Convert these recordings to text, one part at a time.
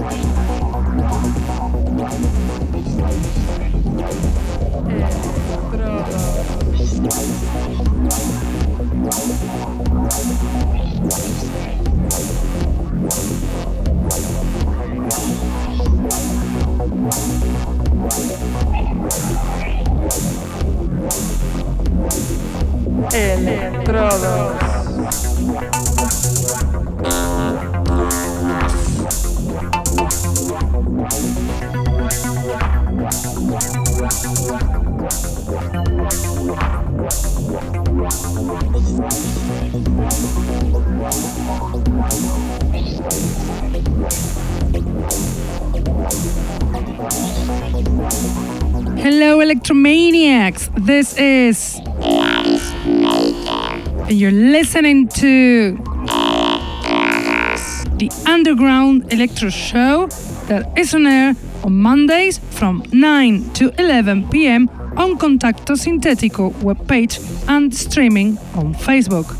Estrada. Electrodos. Electromaniacs. This is. And you're listening to. The Underground Electro Show that is on air on Mondays from 9 to 11 pm on Contacto Sintetico webpage and streaming on Facebook.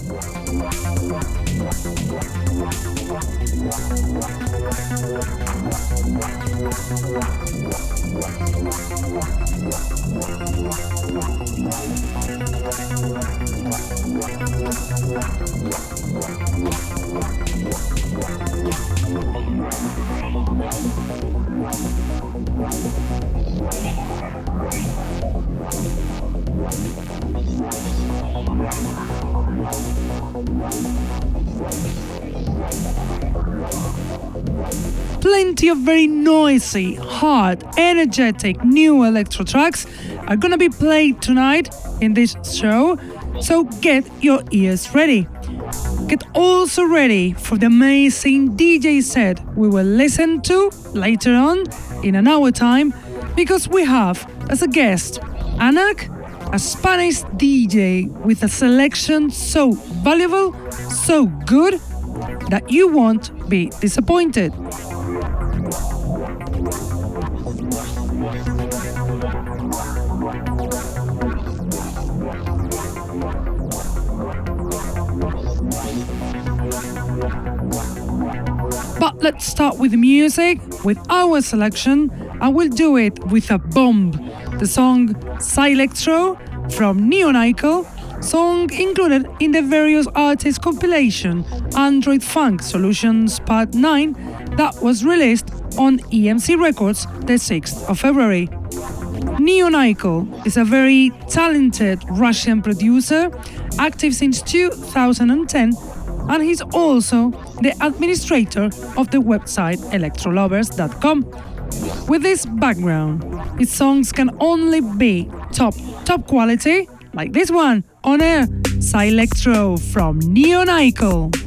Very noisy, hard, energetic new electro tracks are gonna be played tonight in this show, so get your ears ready. Get also ready for the amazing DJ set we will listen to later on in an hour time because we have as a guest Anak, a Spanish DJ with a selection so valuable, so good that you won't be disappointed. But let's start with music, with our selection, and we'll do it with a bomb. The song Psylectro from Neonicle, song included in the various artists compilation Android Funk Solutions Part 9 that was released on EMC Records the 6th of February. Neonicle is a very talented Russian producer, active since 2010 and he's also the administrator of the website electrolovers.com. With this background, his songs can only be top, top quality, like this one on air, Psylectro from Neonicle.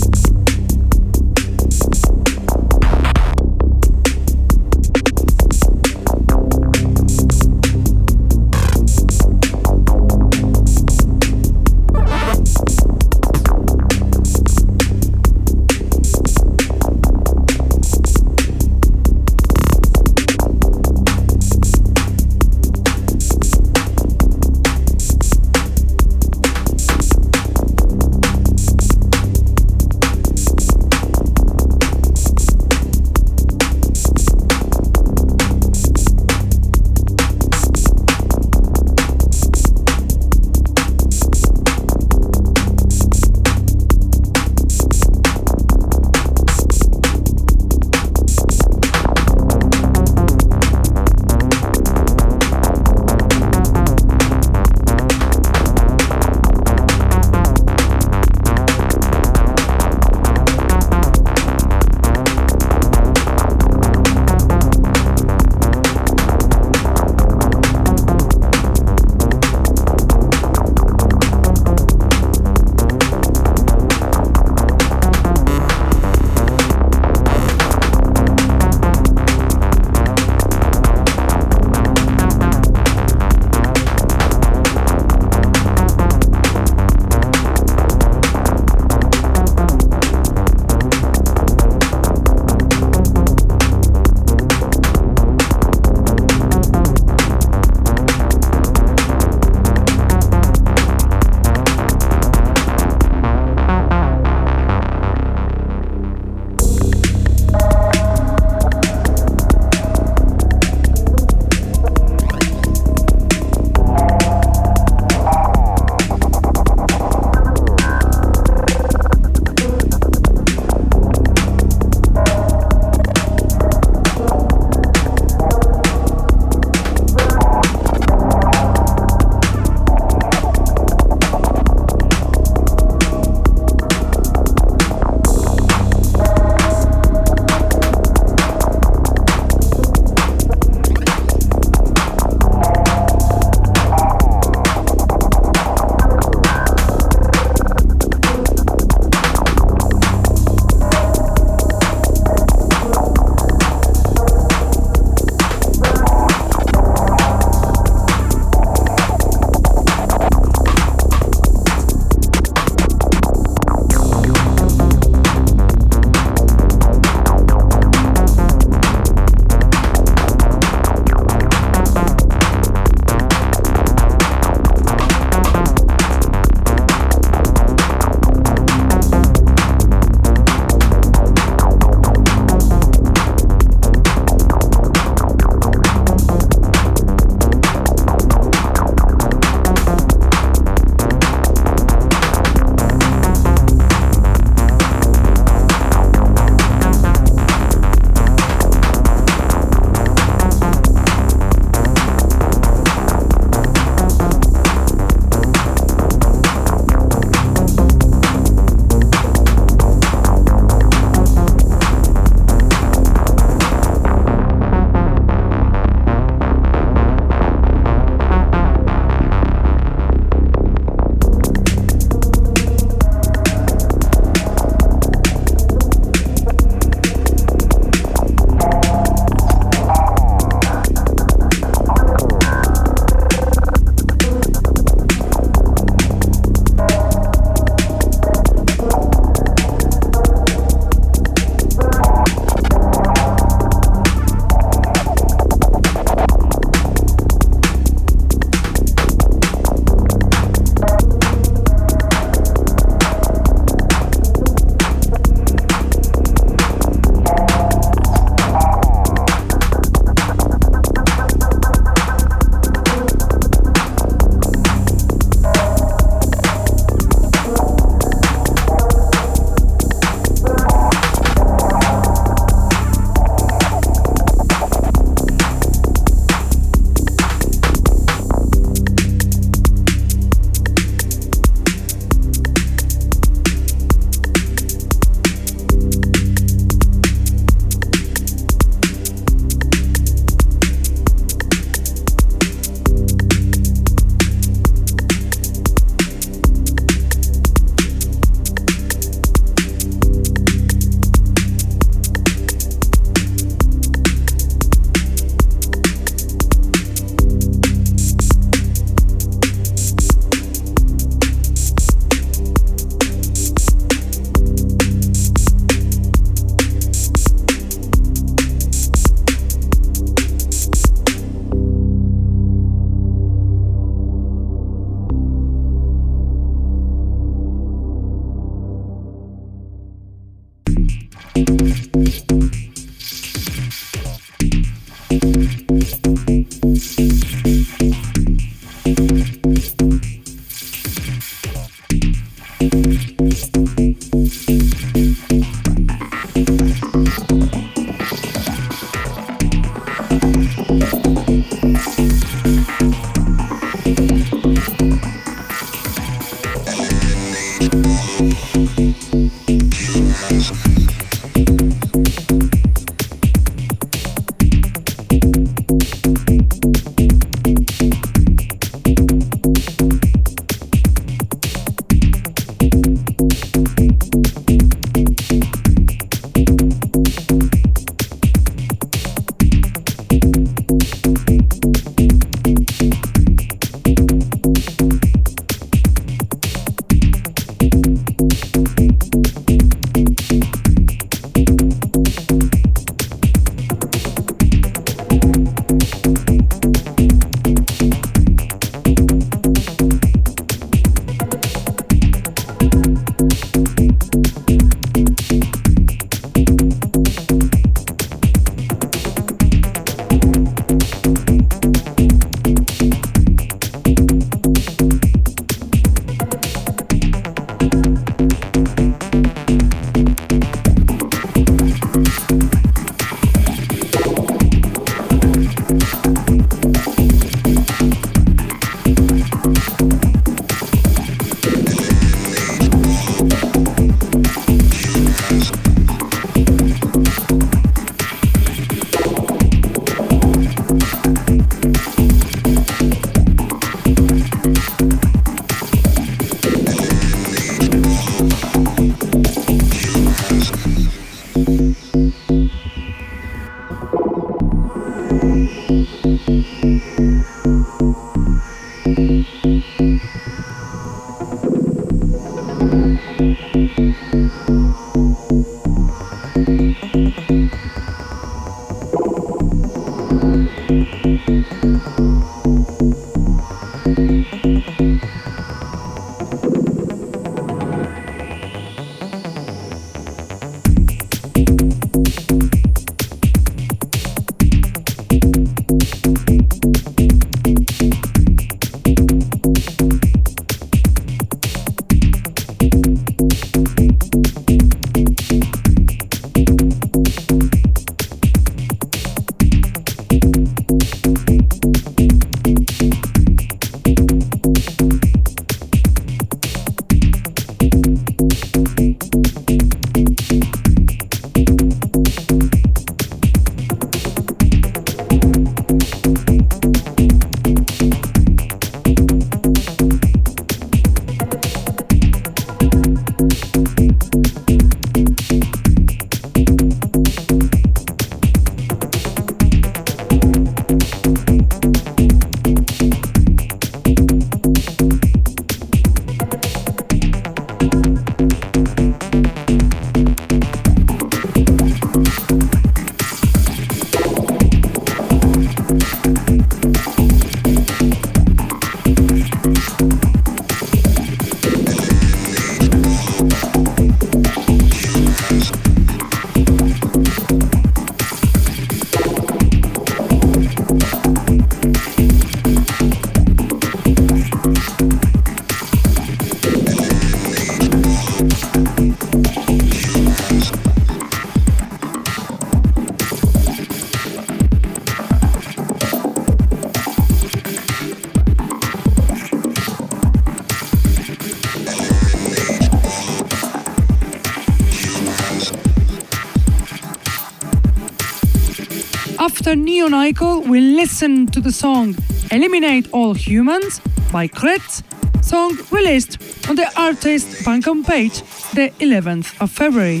Neonicle, we listen to the song Eliminate All Humans by Kretz, song released on the artist Bandcamp page the 11th of February.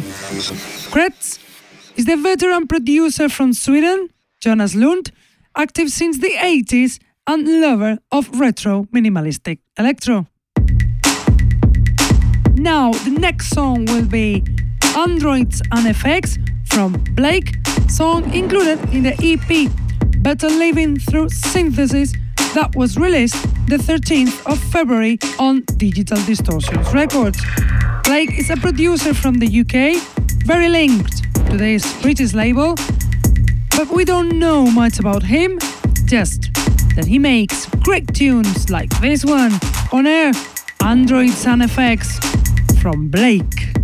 Kretz is the veteran producer from Sweden, Jonas Lund, active since the 80s and lover of retro minimalistic electro. Now, the next song will be Androids and Effects from Blake song included in the EP Better Living Through Synthesis that was released the 13th of February on Digital Distortions Records. Blake is a producer from the UK, very linked to this British label, but we don't know much about him, just that he makes great tunes like this one on air Android Sound Effects from Blake.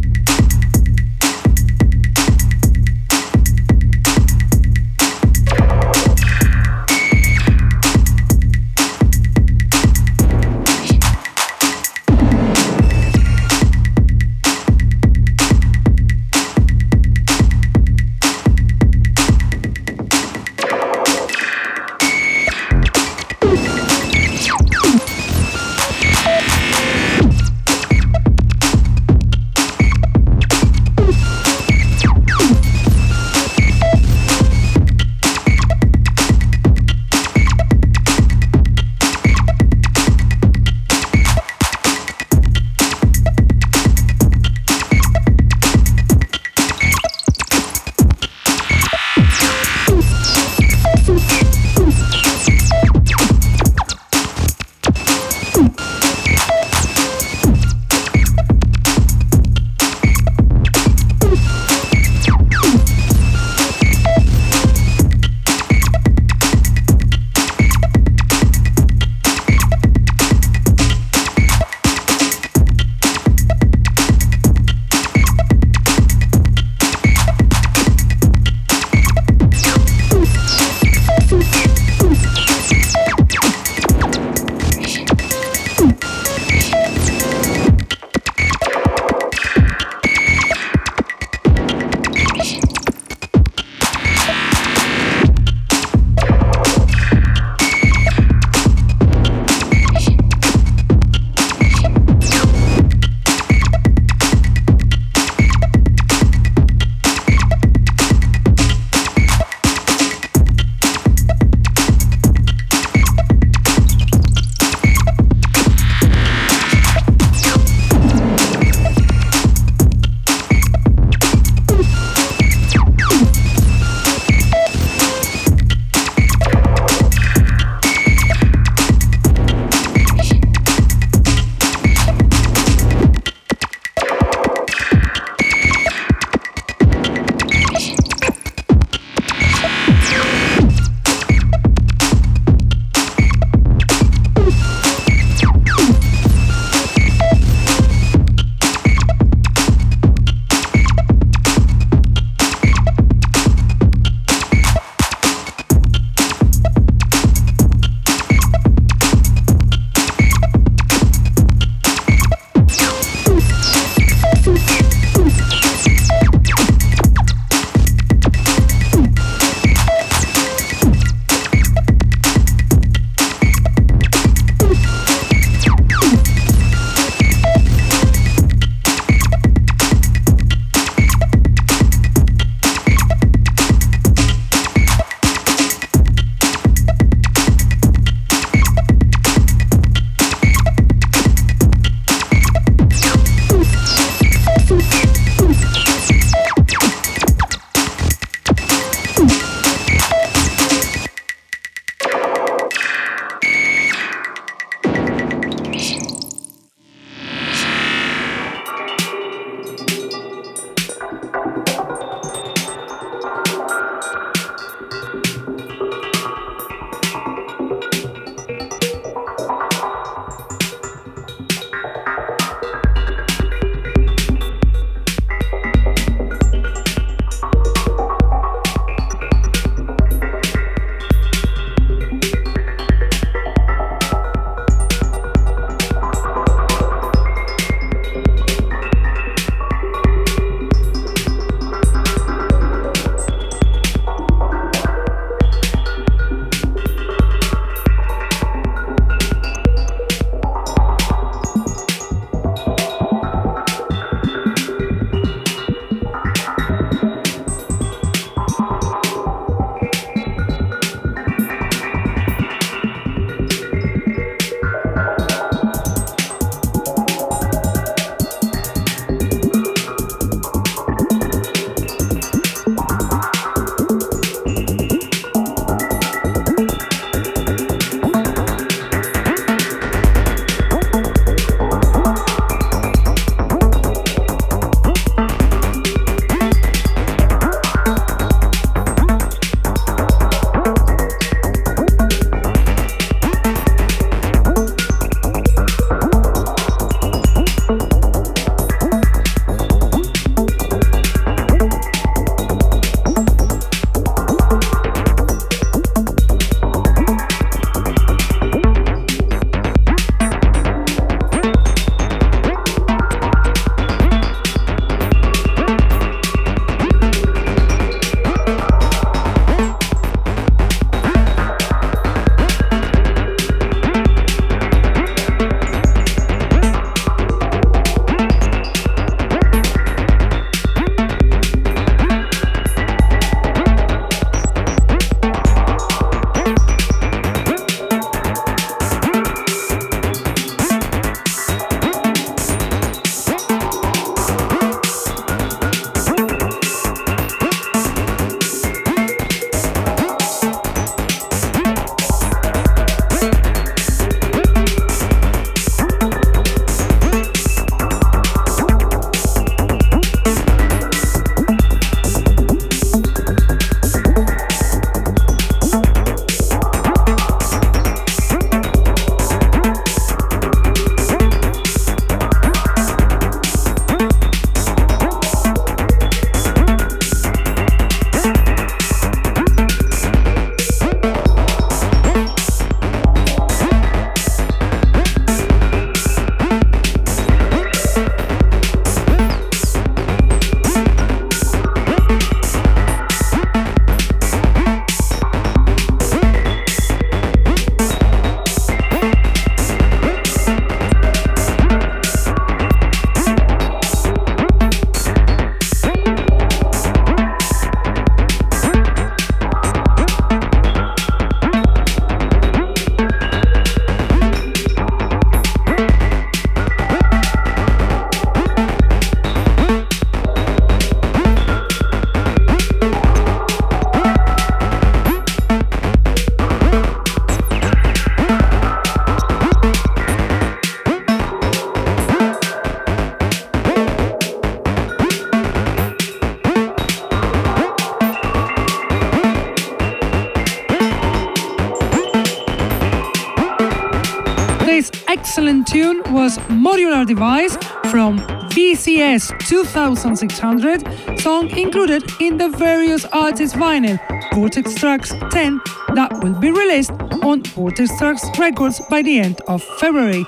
Device from VCS 2600, song included in the various artists vinyl Vortex Tracks 10 that will be released on Vortex Tracks Records by the end of February.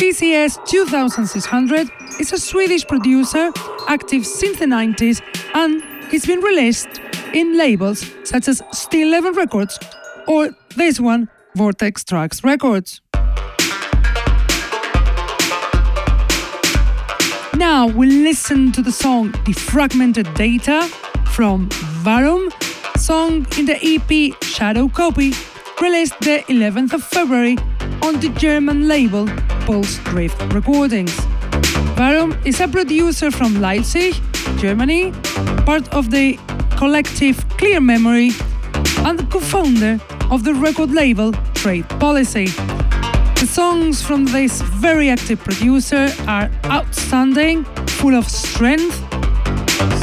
VCS 2600 is a Swedish producer active since the 90s and he's been released in labels such as Steel Level Records or this one, Vortex Tracks Records. Now we'll listen to the song Defragmented Data from Varum, song in the EP Shadow Copy, released the 11th of February on the German label Pulse Drift Recordings. Varum is a producer from Leipzig, Germany, part of the collective Clear Memory, and the co-founder of the record label Trade Policy. The songs from this very active producer are outstanding, full of strength.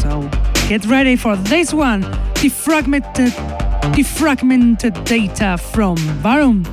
So get ready for this one defragmented, defragmented data from Varum.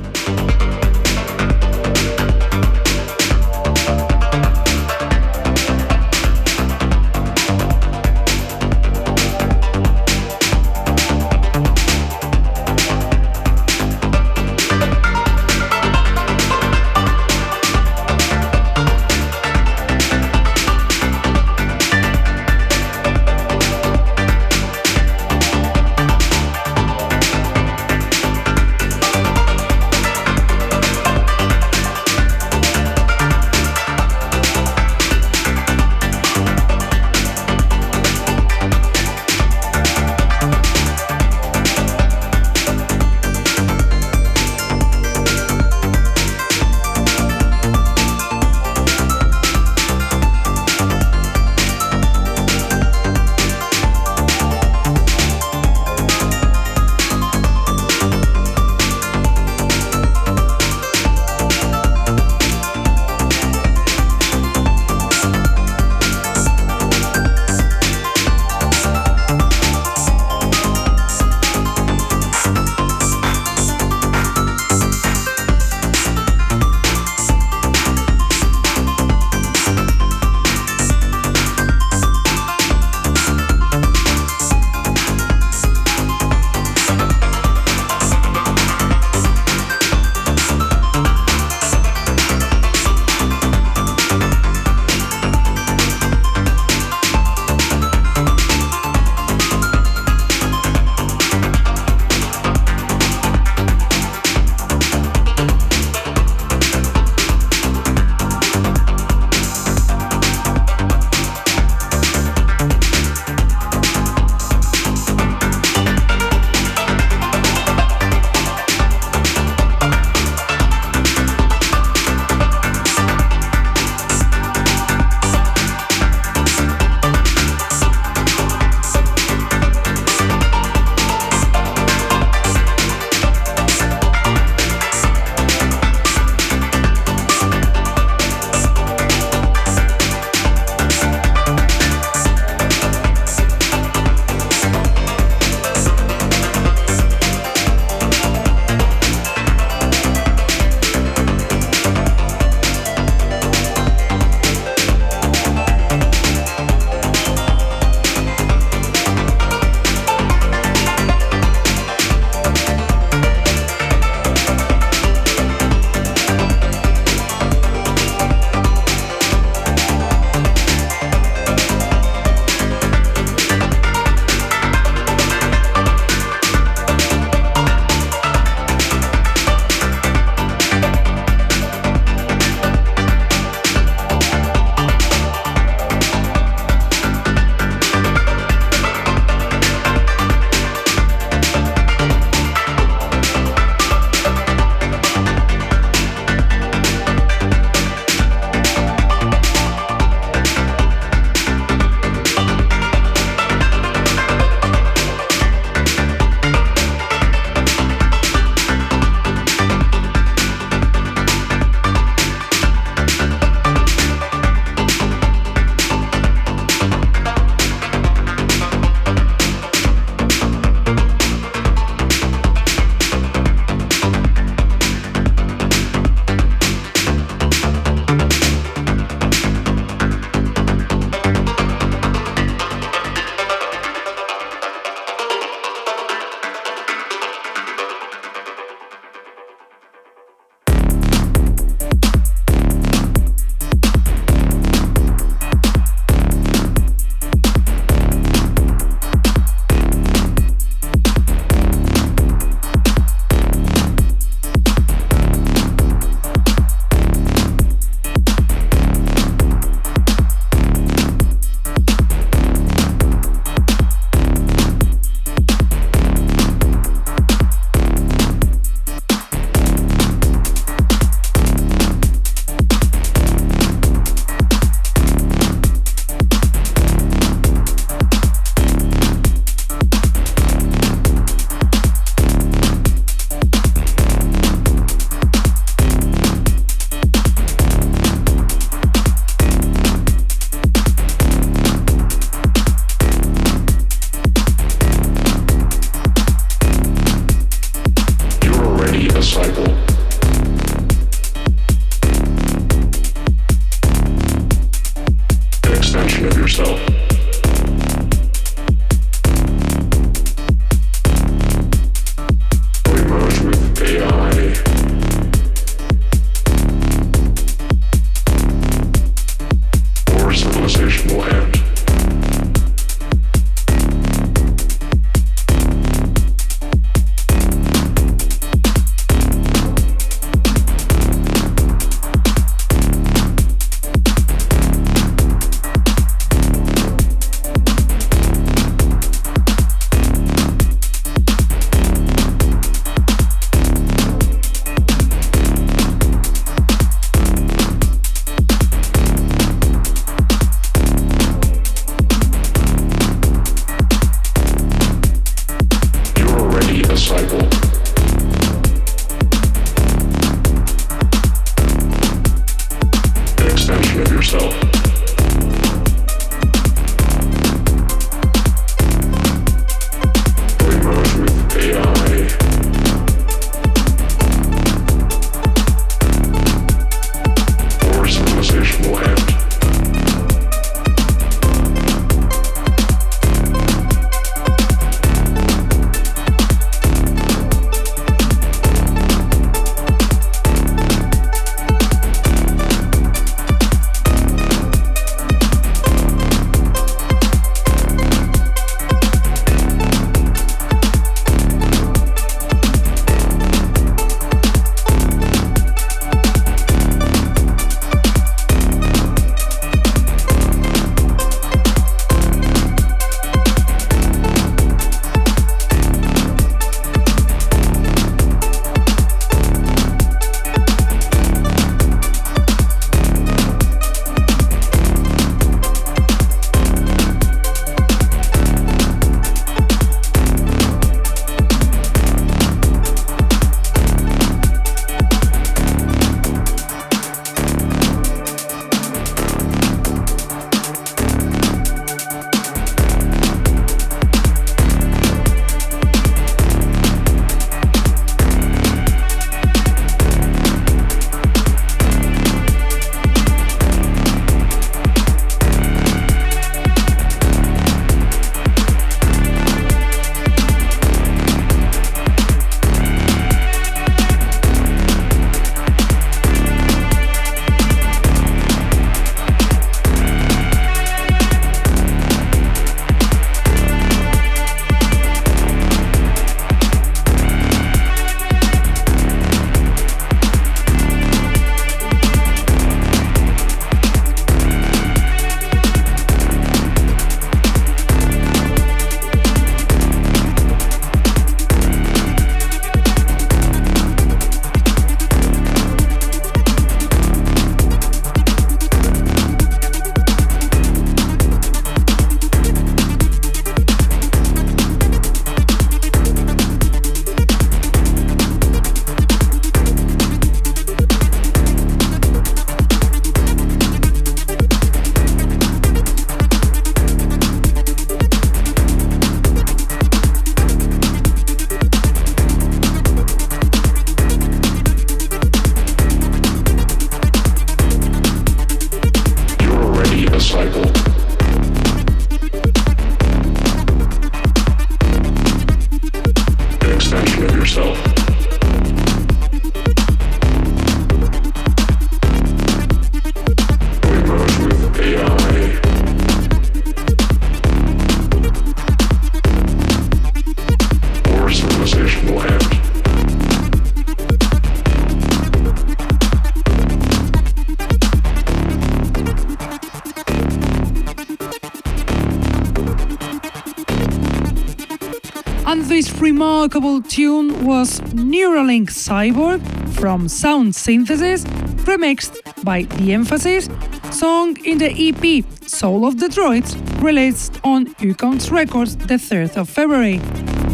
Was Neuralink Cyborg from Sound Synthesis, remixed by The Emphasis, song in the EP Soul of the Droids, released on Ukons Records the 3rd of February.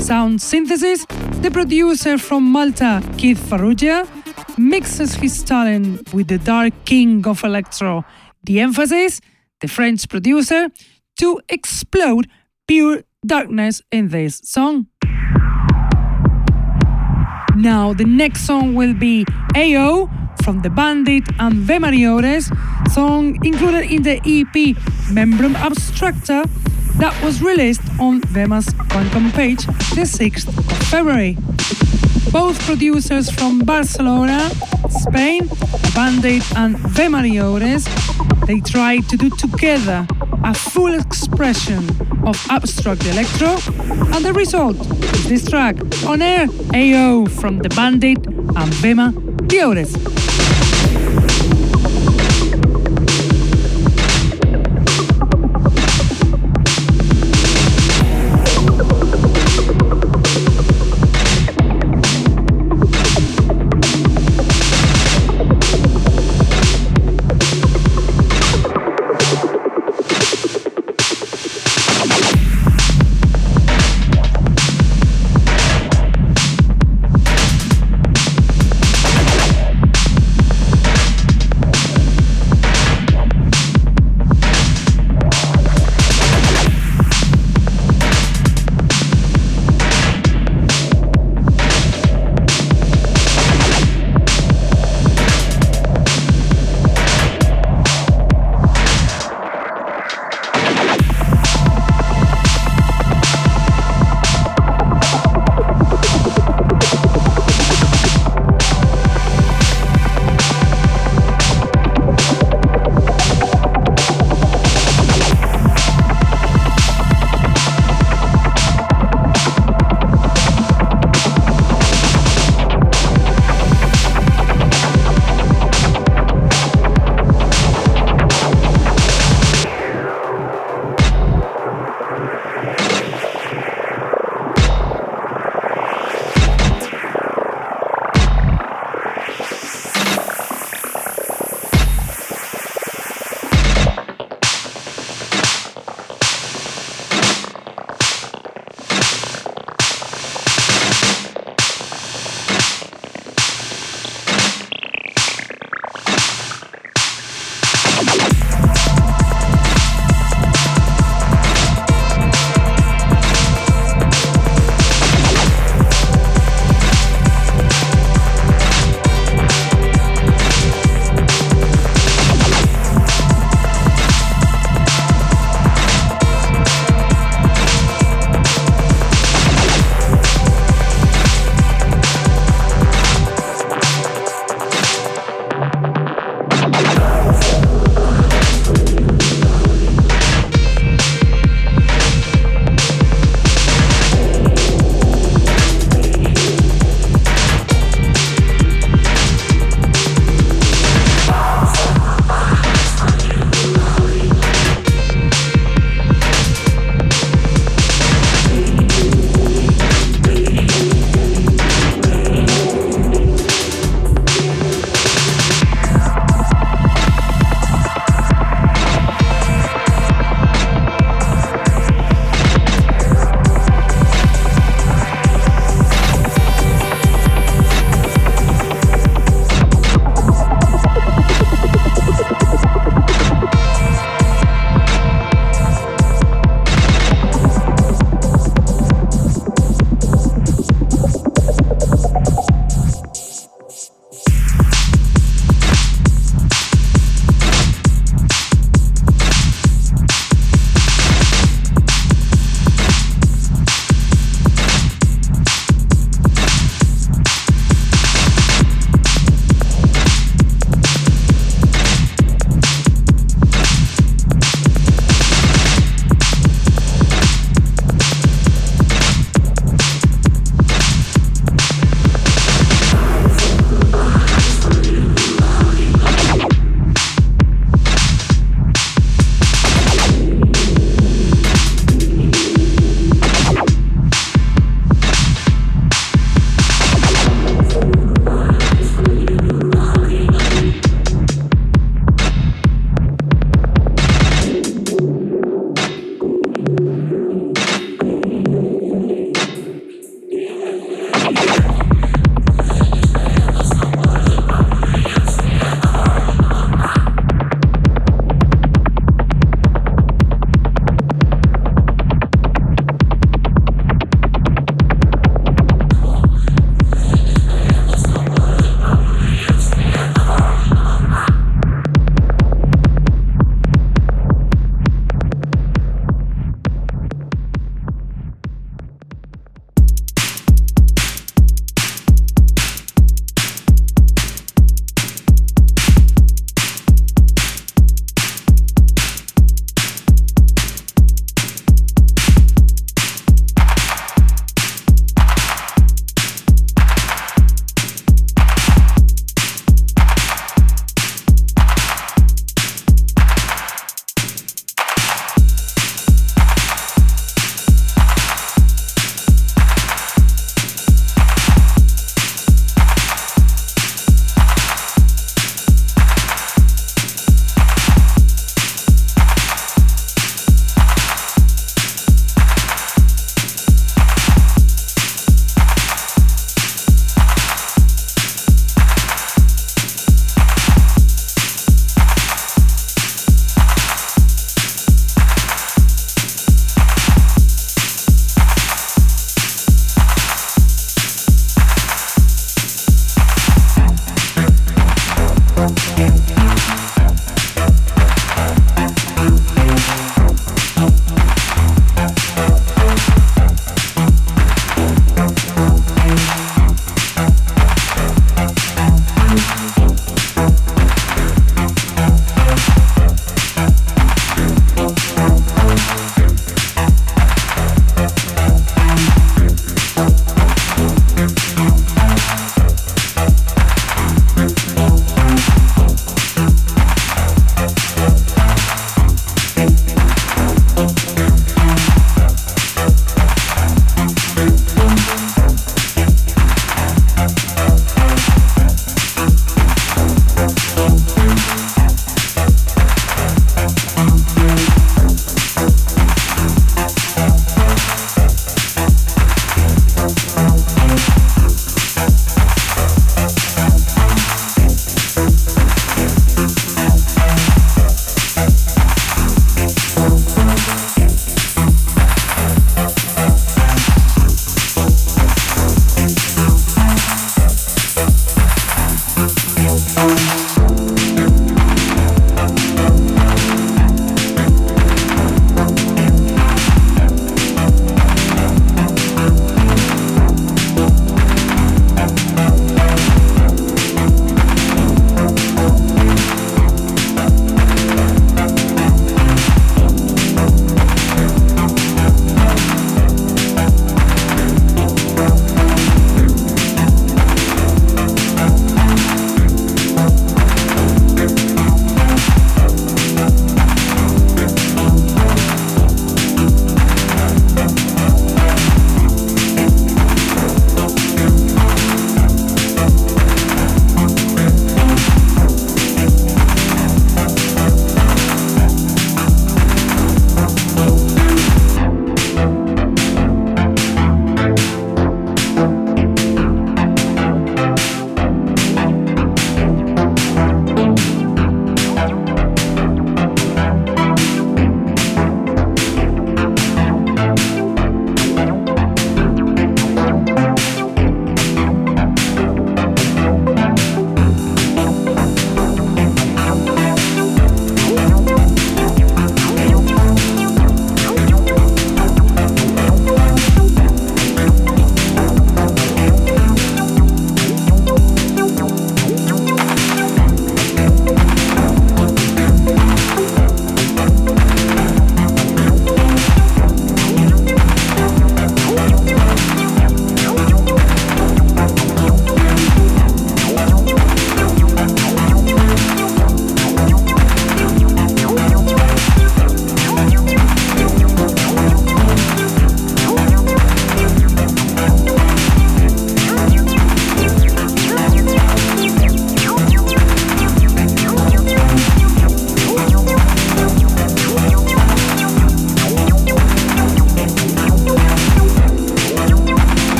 Sound Synthesis, the producer from Malta, Keith Farrugia, mixes his talent with the Dark King of Electro, The Emphasis, the French producer, to explode pure darkness in this song. Now, the next song will be AO from the Bandit and V Mariores, song included in the EP Membrum Abstracta that was released on Vema's Bandcamp page the 6th of February. Both producers from Barcelona, Spain, Bandit and Mariores, they tried to do together a full expression of abstract electro, and the result is this track on air AO from the Bandit and Vema Diores.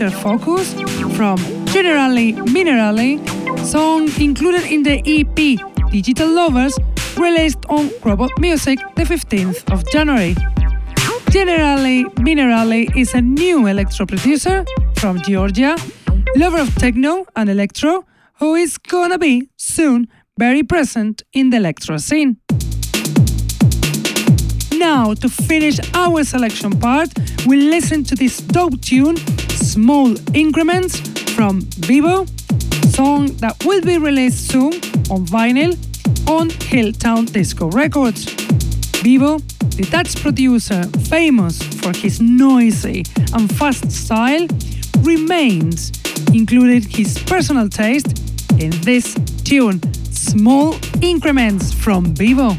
Jupiter Focus from Generally Minerali, song included in the EP Digital Lovers, released on Robot Music the 15th of January. Generally Minerali is a new electro producer from Georgia, lover of techno and electro, who is gonna be soon very present in the electro scene. Now, to finish our selection part, we listen to this dope tune, Small Increments from Vivo, song that will be released soon on vinyl on Hilltown Disco Records. Vivo the Dutch producer, famous for his noisy and fast style, remains included his personal taste in this tune, Small Increments from Vivo.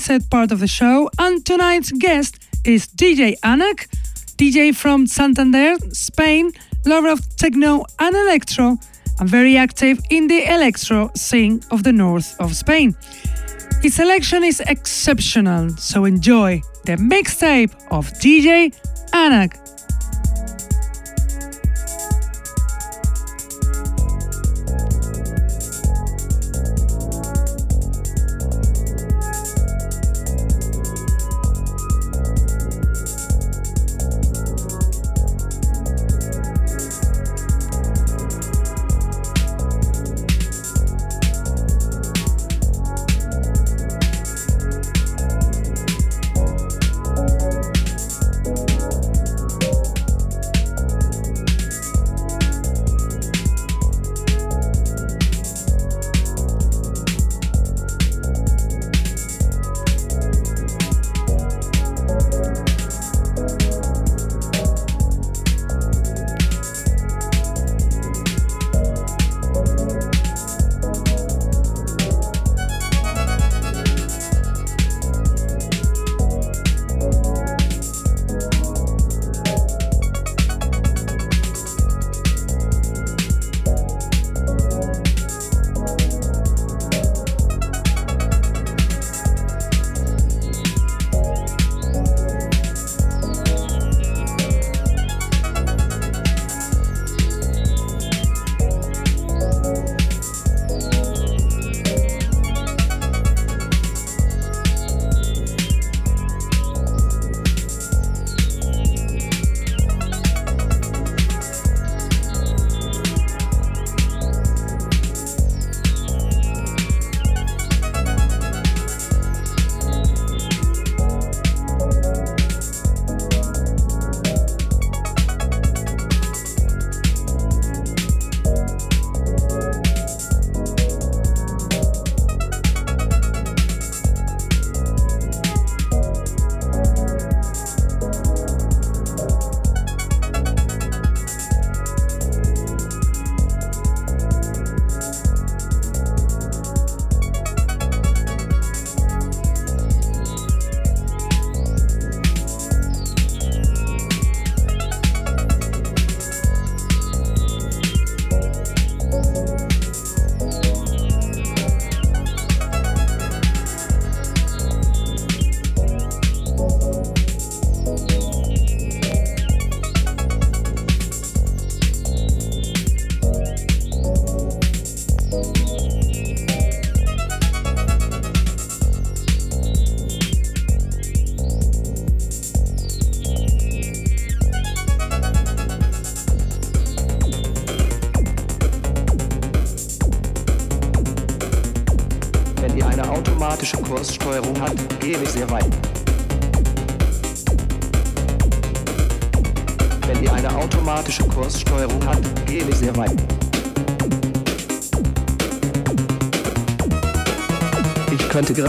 Set part of the show, and tonight's guest is DJ Anak, DJ from Santander, Spain, lover of techno and electro, and very active in the electro scene of the north of Spain. His selection is exceptional, so enjoy the mixtape of DJ Anak.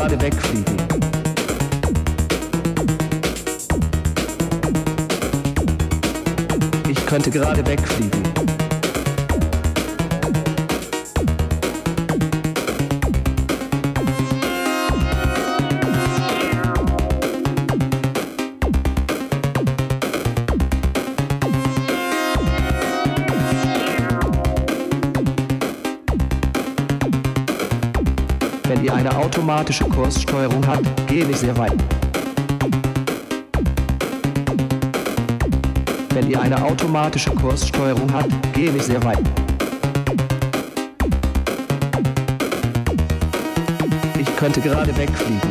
Gerade wegfliegen. Ich könnte gerade wegfliegen. Automatische Kurssteuerung hat, gehe ich sehr weit. Wenn ihr eine automatische Kurssteuerung habt, gehe ich sehr weit. Ich könnte gerade wegfliegen.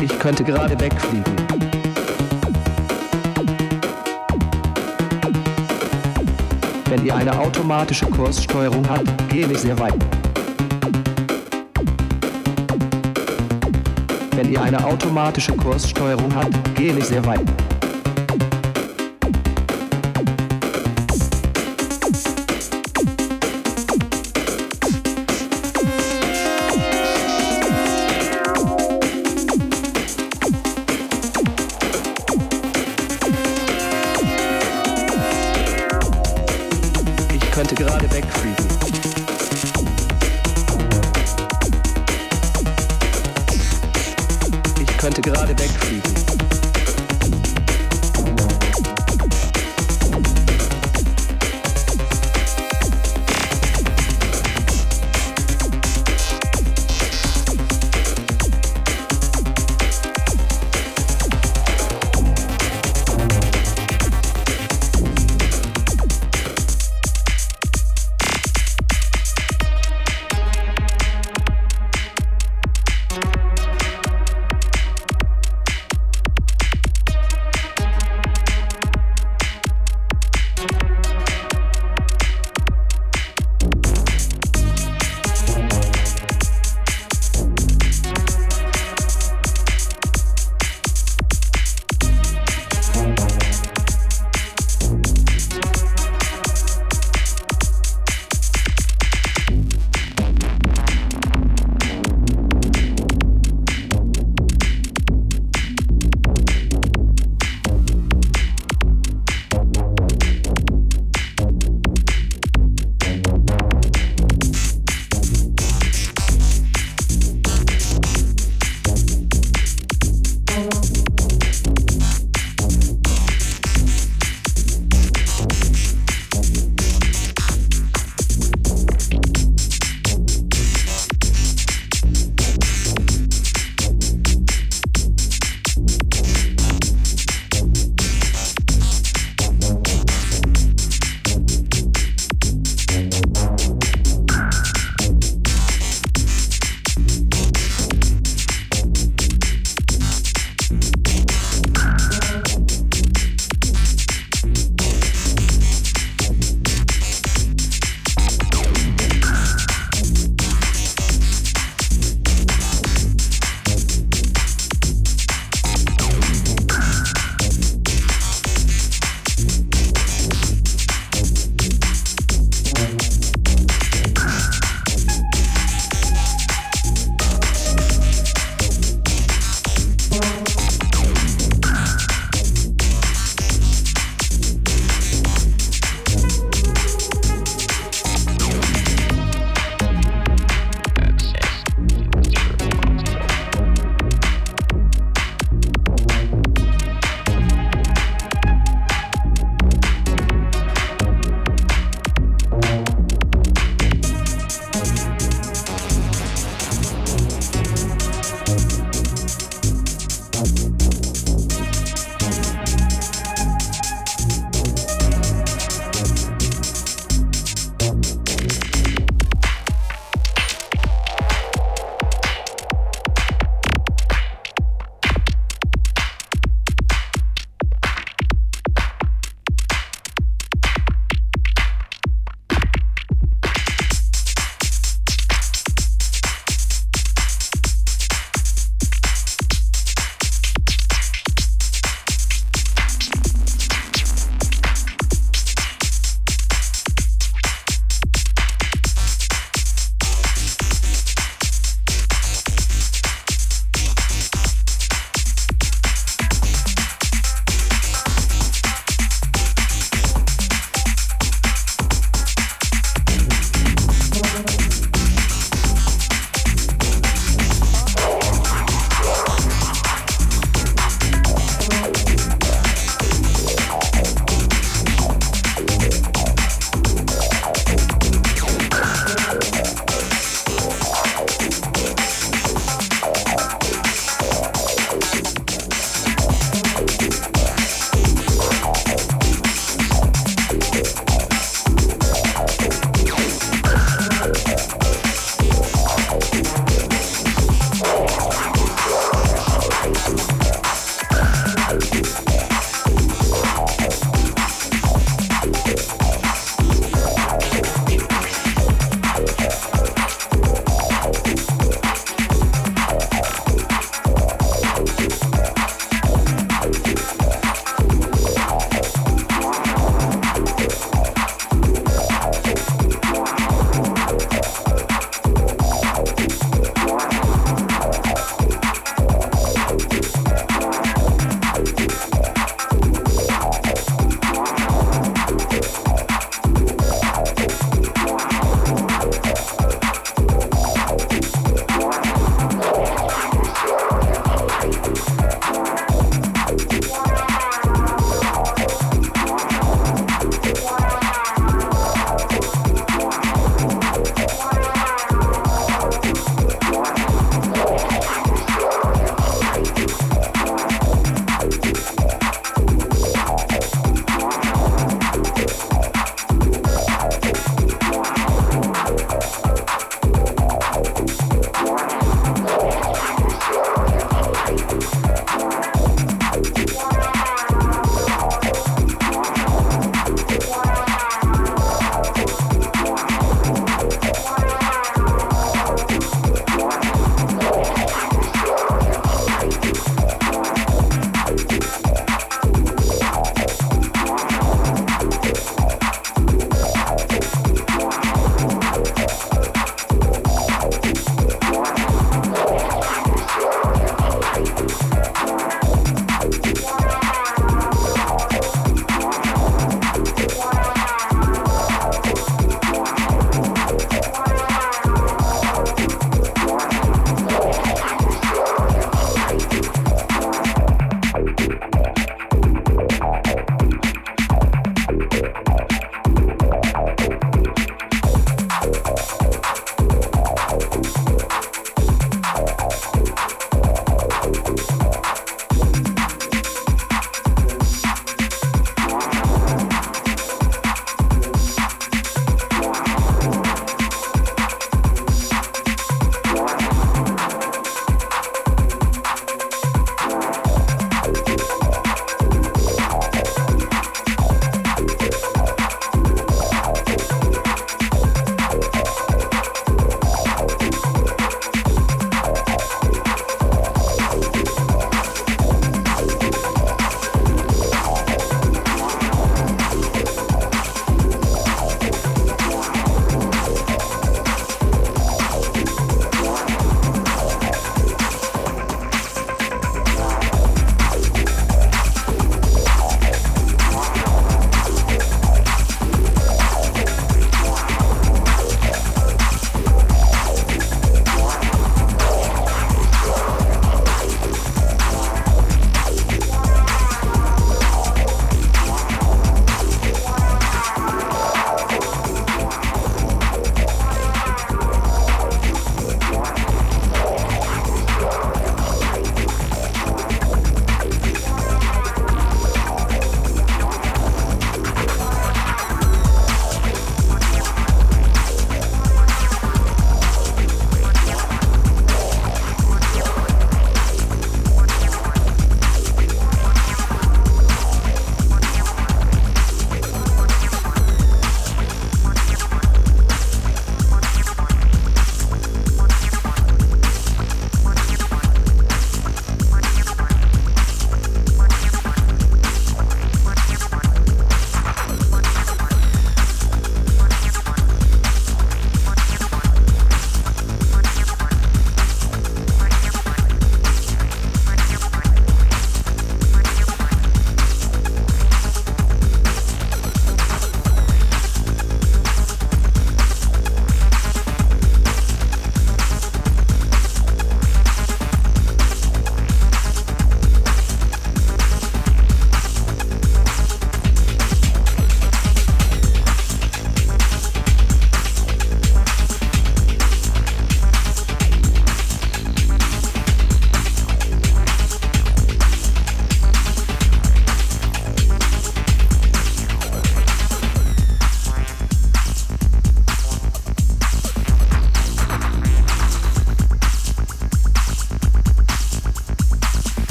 Ich könnte gerade wegfliegen. Wenn ihr eine automatische Kurssteuerung habt, gehe ich sehr weit. Wenn ihr eine automatische Kurssteuerung habt, gehe ich sehr weit.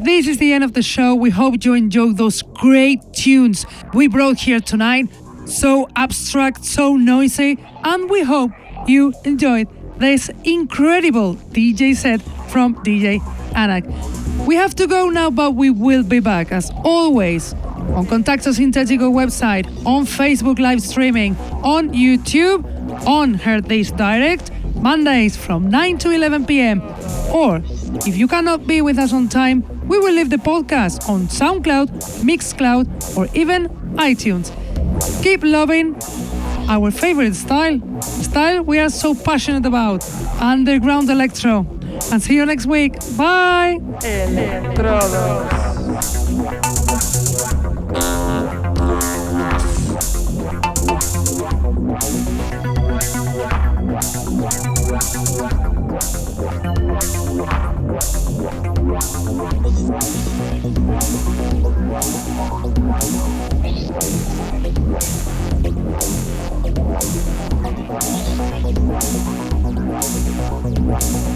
This is the end of the show. We hope you enjoyed those great tunes we brought here tonight. So abstract, so noisy, and we hope you enjoyed this incredible DJ set from DJ Anak. We have to go now, but we will be back as always on Contacto Sintético website, on Facebook live streaming, on YouTube, on Hearthis.at, Mondays from 9 to 11 p.m. Or if you cannot be with us on time, we will leave the podcast on SoundCloud, Mixcloud, or even iTunes. Keep loving our favorite style, style we are so passionate about, underground electro. And see you next week. Bye. Wow.